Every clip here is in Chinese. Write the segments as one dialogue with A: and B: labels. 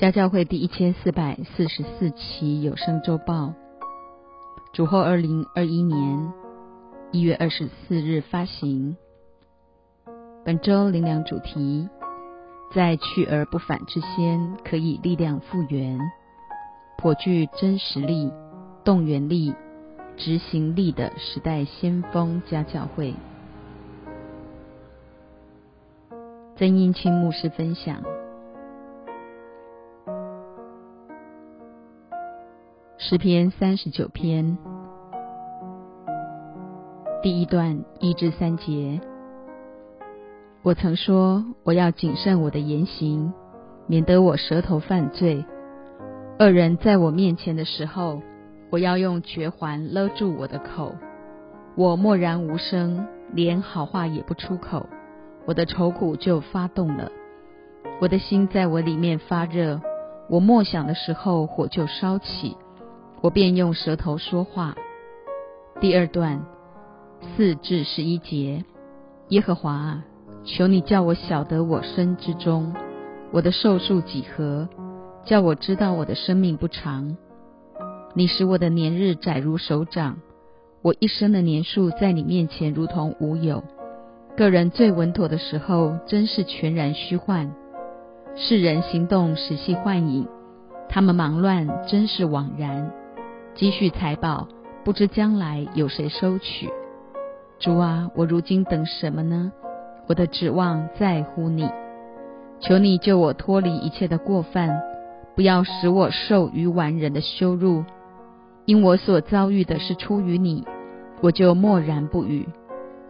A: 家教会第一千四百四十四期有声周报，主后二零二一年一月二十四日发行。本周灵粮主题：在去而不返之先，可以力量复原，颇具真实力、动员力、执行力的时代先锋家教会。曾英清牧师分享。诗篇三十九篇第一段一至三节，我曾说我要谨慎我的言行，免得我舌头犯罪。恶人在我面前的时候，我要用绝环勒住我的口。我默然无声，连好话也不出口，我的愁苦就发动了。我的心在我里面发热，我默想的时候，火就烧起。我便用舌头说话。第二段四至十一节，耶和华啊，求你叫我晓得我身之中，我的寿数几何，叫我知道我的生命不长。你使我的年日窄如手掌，我一生的年数在你面前如同无有。个人最稳妥的时候，真是全然虚幻；世人行动实系幻影，他们忙乱真是枉然。积蓄财宝，不知将来有谁收取。主啊，我如今等什么呢？我的指望在乎你。求你救我脱离一切的过犯，不要使我受于完人的羞辱。因我所遭遇的是出于你，我就默然不语。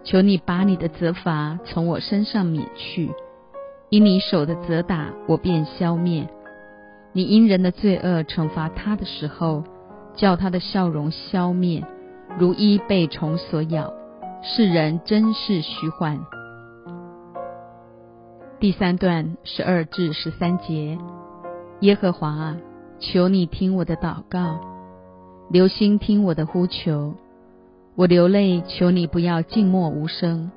A: 求你把你的责罚从我身上免去，因你手的责打，我便消灭。你因人的罪恶惩罚他的时候。叫他的笑容消灭，如一被虫所咬。世人真是虚幻。第三段十二至十三节，耶和华啊，求你听我的祷告，留心听我的呼求。我流泪，求你不要静默无声，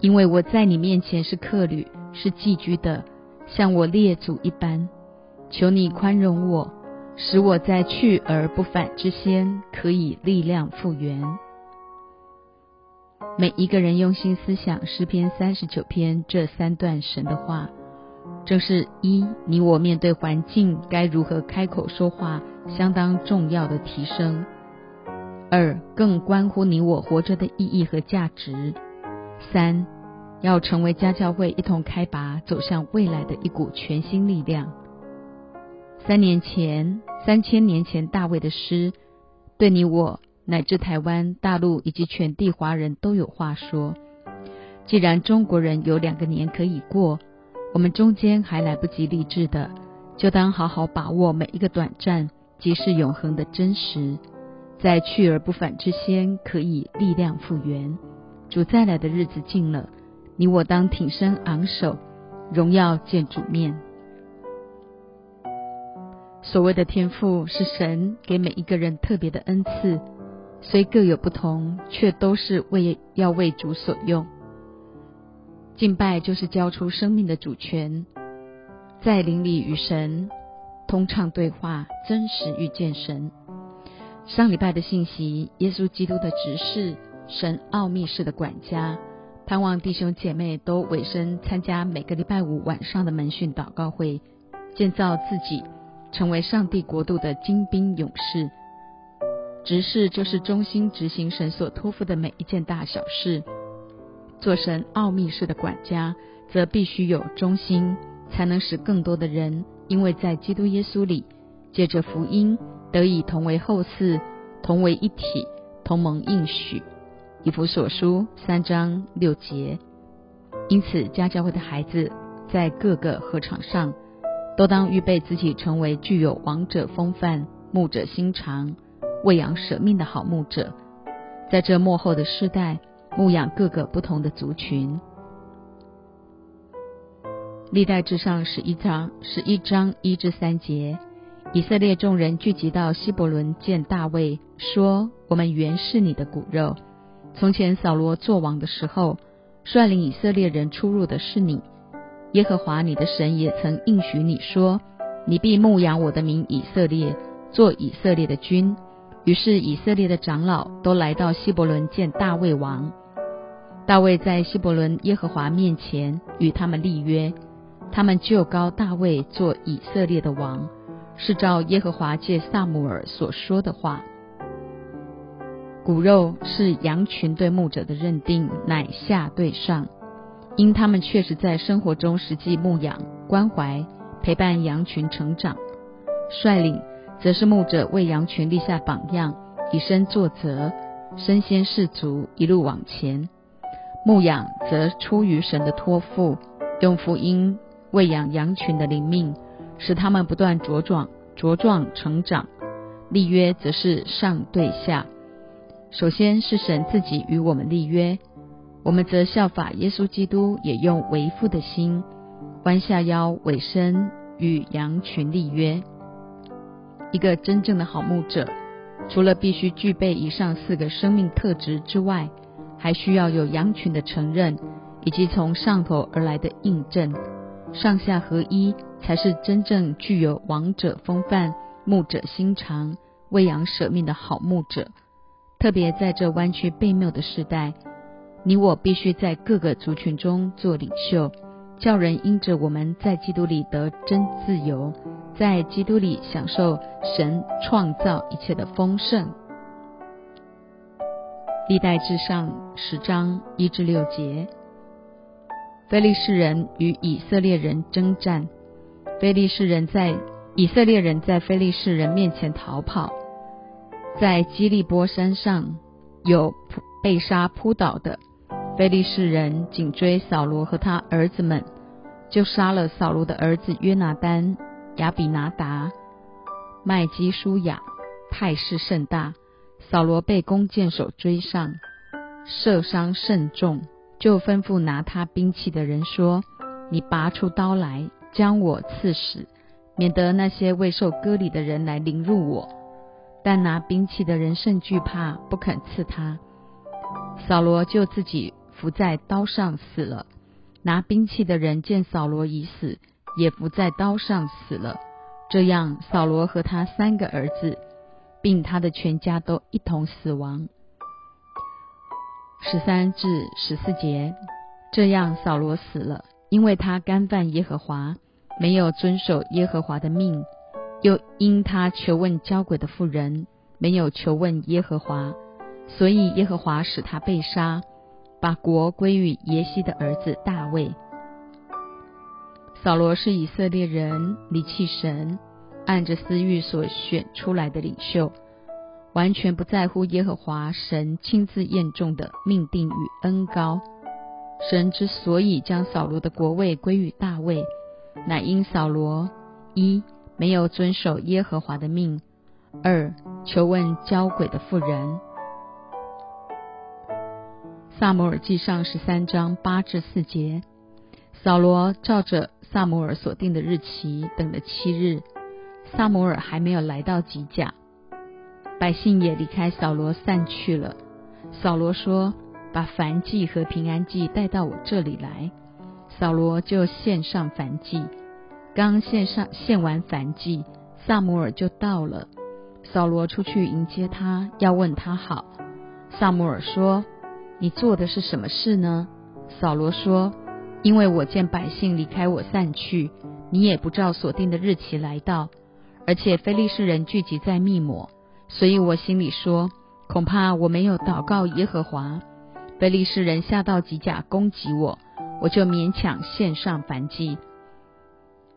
A: 因为我在你面前是客旅，是寄居的，像我列祖一般。求你宽容我。使我在去而不返之先，可以力量复原。每一个人用心思想诗篇三十九篇这三段神的话，正是一你我面对环境该如何开口说话，相当重要的提升；二更关乎你我活着的意义和价值；三要成为家教会一同开拔走向未来的一股全新力量。三年前，三千年前，大卫的诗对你我乃至台湾、大陆以及全地华人都有话说。既然中国人有两个年可以过，我们中间还来不及立志的，就当好好把握每一个短暂，即是永恒的真实，在去而不返之先，可以力量复原。主再来的日子近了，你我当挺身昂首，荣耀见主面。所谓的天赋是神给每一个人特别的恩赐，虽各有不同，却都是为要为主所用。敬拜就是交出生命的主权，在灵里与神通畅对话，真实遇见神。上礼拜的信息，耶稣基督的执事，神奥秘式的管家，盼望弟兄姐妹都委身参加每个礼拜五晚上的门训祷告会，建造自己。成为上帝国度的精兵勇士，执事就是忠心执行神所托付的每一件大小事。做神奥秘式的管家，则必须有忠心，才能使更多的人因为在基督耶稣里，借着福音得以同为后嗣，同为一体，同盟应许。以弗所书三章六节。因此，家教会的孩子在各个合场上。都当预备自己成为具有王者风范、牧者心肠、喂养舍命的好牧者，在这幕后的世代牧养各个不同的族群。历代之上十一章十一章一至三节，以色列众人聚集到希伯伦见大卫，说：“我们原是你的骨肉。从前扫罗做王的时候，率领以色列人出入的是你。”耶和华你的神也曾应许你说：“你必牧养我的民以色列，做以色列的君。于是以色列的长老都来到希伯伦见大卫王。大卫在希伯伦耶和华面前与他们立约，他们就高大卫做以色列的王，是照耶和华借萨姆尔所说的话。骨肉是羊群对牧者的认定，乃下对上，因他们确实在生活中实际牧养、关怀、陪伴羊群成长，率领。则是牧者为羊群立下榜样，以身作则，身先士卒，一路往前。牧养则出于神的托付，用福音喂养羊群的灵命，使他们不断茁壮、茁壮成长。立约则是上对下，首先是神自己与我们立约，我们则效法耶稣基督，也用为父的心，弯下腰委身与羊群立约。一个真正的好牧者，除了必须具备以上四个生命特质之外，还需要有羊群的承认，以及从上头而来的印证，上下合一，才是真正具有王者风范、牧者心肠、为羊舍命的好牧者。特别在这弯曲悖谬的时代，你我必须在各个族群中做领袖。叫人因着我们在基督里得真自由，在基督里享受神创造一切的丰盛。历代至上十章一至六节，非利士人与以色列人征战，非利士人在以色列人在非利士人面前逃跑，在基利波山上有被杀扑倒的。非利士人紧追扫罗和他儿子们，就杀了扫罗的儿子约拿丹、亚比拿达、麦基舒雅，态势甚大。扫罗被弓箭手追上，射伤甚重，就吩咐拿他兵器的人说：“你拔出刀来，将我刺死，免得那些未受割礼的人来凌辱我。”但拿兵器的人甚惧怕，不肯刺他。扫罗就自己。伏在刀上死了。拿兵器的人见扫罗已死，也伏在刀上死了。这样，扫罗和他三个儿子，并他的全家都一同死亡。十三至十四节，这样扫罗死了，因为他干犯耶和华，没有遵守耶和华的命，又因他求问交鬼的妇人，没有求问耶和华，所以耶和华使他被杀。把国归于耶西的儿子大卫。扫罗是以色列人离弃神，按着私欲所选出来的领袖，完全不在乎耶和华神亲自验中的命定与恩高。神之所以将扫罗的国位归于大卫，乃因扫罗一没有遵守耶和华的命，二求问交鬼的妇人。萨摩尔记上十三章八至四节，扫罗照着萨摩尔所定的日期等了七日，萨摩尔还没有来到吉甲，百姓也离开扫罗散去了。扫罗说：“把燔祭和平安祭带到我这里来。”扫罗就献上燔祭，刚献上献完燔祭，萨摩尔就到了。扫罗出去迎接他，要问他好。萨摩尔说。你做的是什么事呢？扫罗说：“因为我见百姓离开我散去，你也不照所定的日期来到，而且非利士人聚集在密抹，所以我心里说，恐怕我没有祷告耶和华，非利士人下到吉甲攻击我，我就勉强献上反击。”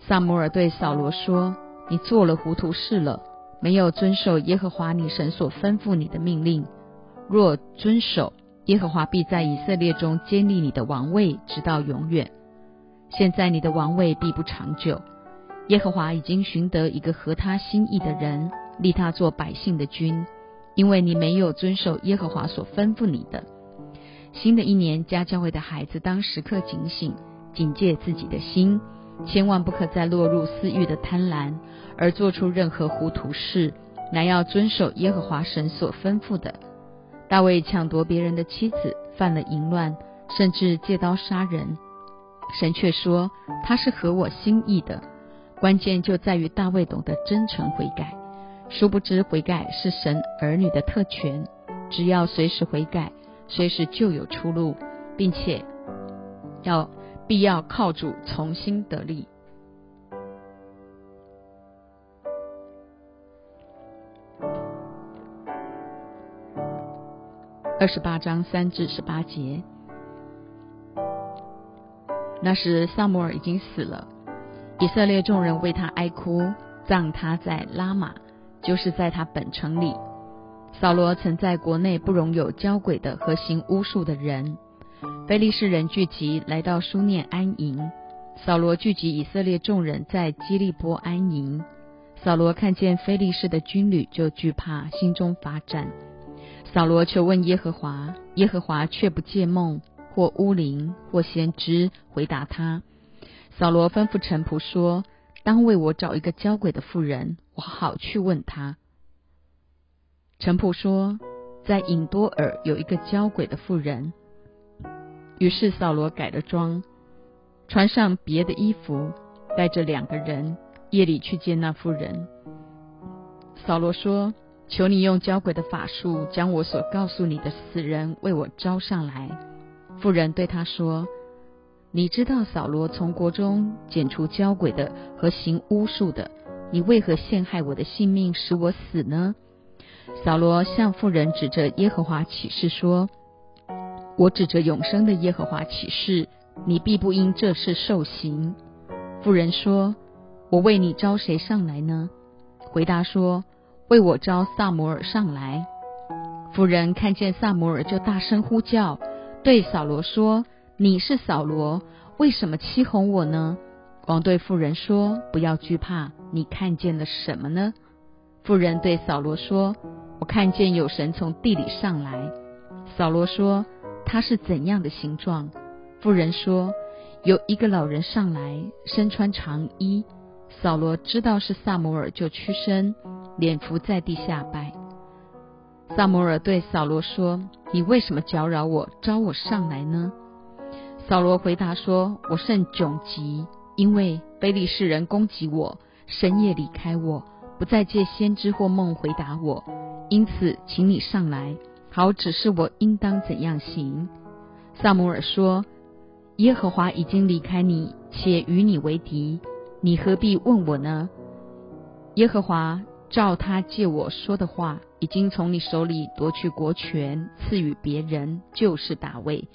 A: 萨摩尔对扫罗说：“你做了糊涂事了，没有遵守耶和华你神所吩咐你的命令。若遵守，”耶和华必在以色列中建立你的王位，直到永远。现在你的王位必不长久。耶和华已经寻得一个合他心意的人，立他做百姓的君，因为你没有遵守耶和华所吩咐你的。新的一年，家教会的孩子当时刻警醒，警戒自己的心，千万不可再落入私欲的贪婪，而做出任何糊涂事，乃要遵守耶和华神所吩咐的。大卫抢夺别人的妻子，犯了淫乱，甚至借刀杀人。神却说他是合我心意的，关键就在于大卫懂得真诚悔改。殊不知悔改是神儿女的特权，只要随时悔改，随时就有出路，并且要必要靠主重新得力。二十八章三至十八节。那时萨摩尔已经死了，以色列众人为他哀哭，葬他在拉玛，就是在他本城里。扫罗曾在国内不容有交鬼的和行巫术的人。非利士人聚集来到书念安营，扫罗聚集以色列众人在基利波安营。扫罗看见非利士的军旅，就惧怕，心中发战。扫罗却问耶和华，耶和华却不借梦。或巫灵，或先知回答他。扫罗吩咐臣仆说：“当为我找一个交鬼的妇人，我好去问他。”臣仆说：“在隐多尔有一个交鬼的妇人。”于是扫罗改了装，穿上别的衣服，带着两个人，夜里去见那妇人。扫罗说：“求你用交鬼的法术，将我所告诉你的死人为我招上来。”妇人对他说：“你知道扫罗从国中剪除交鬼的和行巫术的，你为何陷害我的性命，使我死呢？”扫罗向妇人指着耶和华起誓说：“我指着永生的耶和华起誓，你必不因这事受刑。”妇人说：“我为你招谁上来呢？”回答说：“为我招萨摩尔上来。”妇人看见萨摩尔，就大声呼叫。对扫罗说：“你是扫罗，为什么欺哄我呢？”王对妇人说：“不要惧怕，你看见了什么呢？”妇人对扫罗说：“我看见有神从地里上来。”扫罗说：“他是怎样的形状？”妇人说：“有一个老人上来，身穿长衣。”扫罗知道是萨摩尔，就屈身，脸伏在地下拜。萨摩尔对扫罗说：“你为什么搅扰我，招我上来呢？”扫罗回答说：“我甚窘急，因为非利士人攻击我，深夜离开我，不再借先知或梦回答我。因此，请你上来，好指示我应当怎样行。”萨摩尔说：“耶和华已经离开你，且与你为敌，你何必问我呢？”耶和华。照他借我说的话，已经从你手里夺去国权，赐予别人，就是大卫。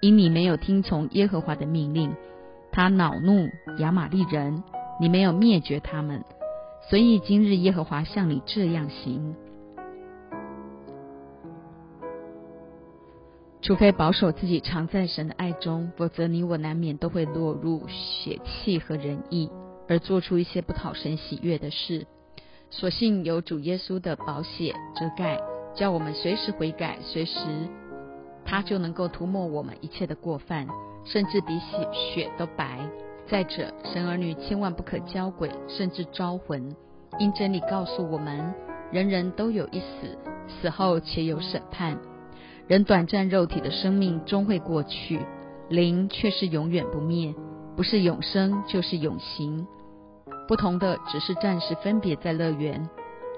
A: 因你没有听从耶和华的命令，他恼怒亚玛利人，你没有灭绝他们，所以今日耶和华向你这样行。除非保守自己常在神的爱中，否则你我难免都会落入血气和仁义，而做出一些不讨神喜悦的事。所幸有主耶稣的宝血遮盖，叫我们随时悔改，随时他就能够涂抹我们一切的过犯，甚至比血血都白。再者，神儿女千万不可交鬼，甚至招魂，因真理告诉我们，人人都有一死，死后且有审判。人短暂肉体的生命终会过去，灵却是永远不灭，不是永生就是永行。不同的只是暂时分别在乐园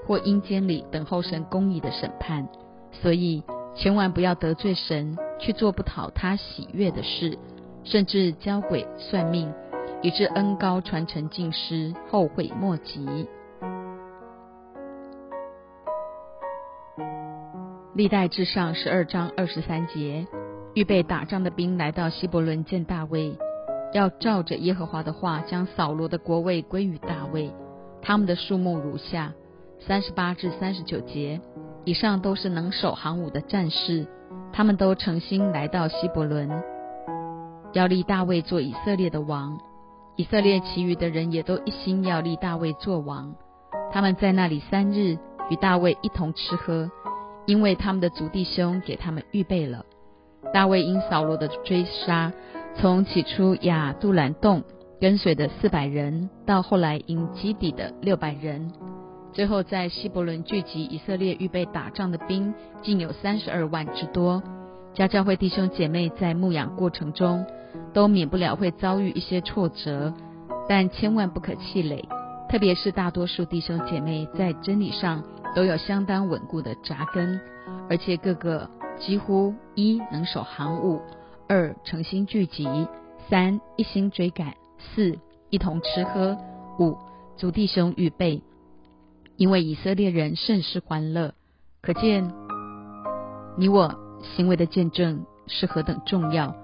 A: 或阴间里等候神公义的审判，所以千万不要得罪神，去做不讨他喜悦的事，甚至教鬼算命，以致恩高传承尽失，后悔莫及。历代至上十二章二十三节，预备打仗的兵来到希伯伦见大卫。要照着耶和华的话，将扫罗的国位归于大卫。他们的数目如下：三十八至三十九节。以上都是能守行伍的战士，他们都诚心来到希伯伦，要立大卫做以色列的王。以色列其余的人也都一心要立大卫做王。他们在那里三日，与大卫一同吃喝，因为他们的族弟兄给他们预备了。大卫因扫罗的追杀。从起初亚杜兰洞跟随的四百人，到后来因基底的六百人，最后在希伯伦聚集以色列预备打仗的兵，竟有三十二万之多。家教会弟兄姐妹在牧养过程中，都免不了会遭遇一些挫折，但千万不可气馁。特别是大多数弟兄姐妹在真理上都有相当稳固的扎根，而且个个几乎一能守行五，二诚心聚集，三一心追赶，四一同吃喝，五主弟兄预备。因为以色列人甚是欢乐，可见你我行为的见证是何等重要，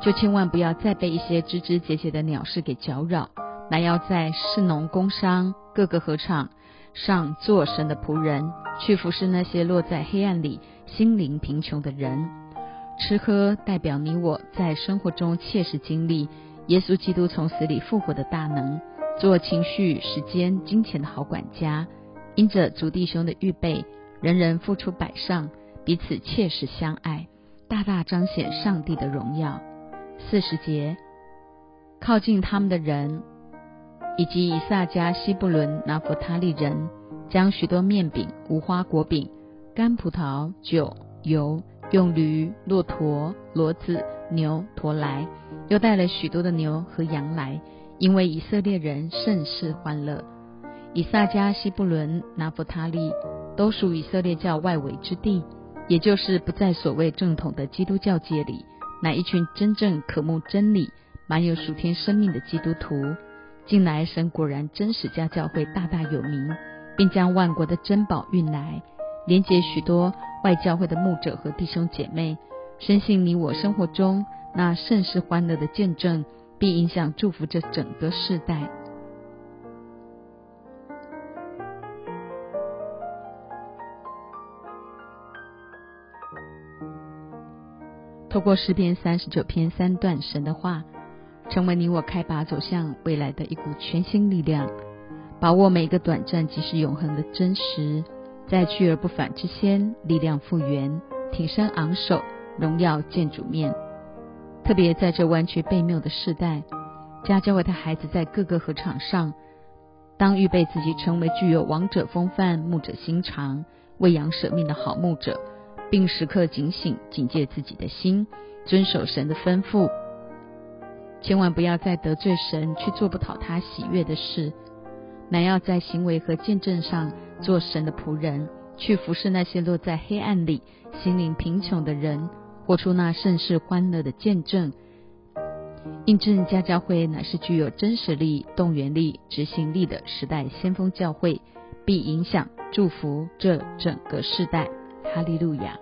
A: 就千万不要再被一些枝枝节节的鸟事给搅扰。乃要在市农工商各个合场上做神的仆人，去服侍那些落在黑暗里、心灵贫穷的人。吃喝代表你我在生活中切实经历耶稣基督从死里复活的大能，做情绪、时间、金钱的好管家。因着主弟兄的预备，人人付出百上，彼此切实相爱，大大彰显上帝的荣耀。四十节，靠近他们的人。以及以萨迦、西布伦、拿弗他利人，将许多面饼、无花果饼、干葡萄、酒、油，用驴、骆驼、骡子、牛驮来，又带了许多的牛和羊来，因为以色列人甚是欢乐。以撒迦、西布伦、拿弗他利都属以色列教外围之地，也就是不在所谓正统的基督教界里，乃一群真正渴慕真理、满有属天生命的基督徒。近来，神果然真使家教会大大有名，并将万国的珍宝运来，连接许多外教会的牧者和弟兄姐妹。深信你我生活中那甚是欢乐的见证，必影响祝福这整个世代。透过诗篇三十九篇三段神的话。成为你我开拔走向未来的一股全新力量，把握每一个短暂即是永恒的真实，在去而不返之先，力量复原，挺身昂首，荣耀见主面。特别在这弯曲背谬的时代，家教会的孩子在各个合场上，当预备自己成为具有王者风范、牧者心肠、为羊舍命的好牧者，并时刻警醒、警戒自己的心，遵守神的吩咐。千万不要再得罪神，去做不讨他喜悦的事，乃要在行为和见证上做神的仆人，去服侍那些落在黑暗里、心灵贫穷的人，活出那盛世欢乐的见证。印证家教会乃是具有真实力、动员力、执行力的时代先锋教会，必影响祝福这整个世代。哈利路亚。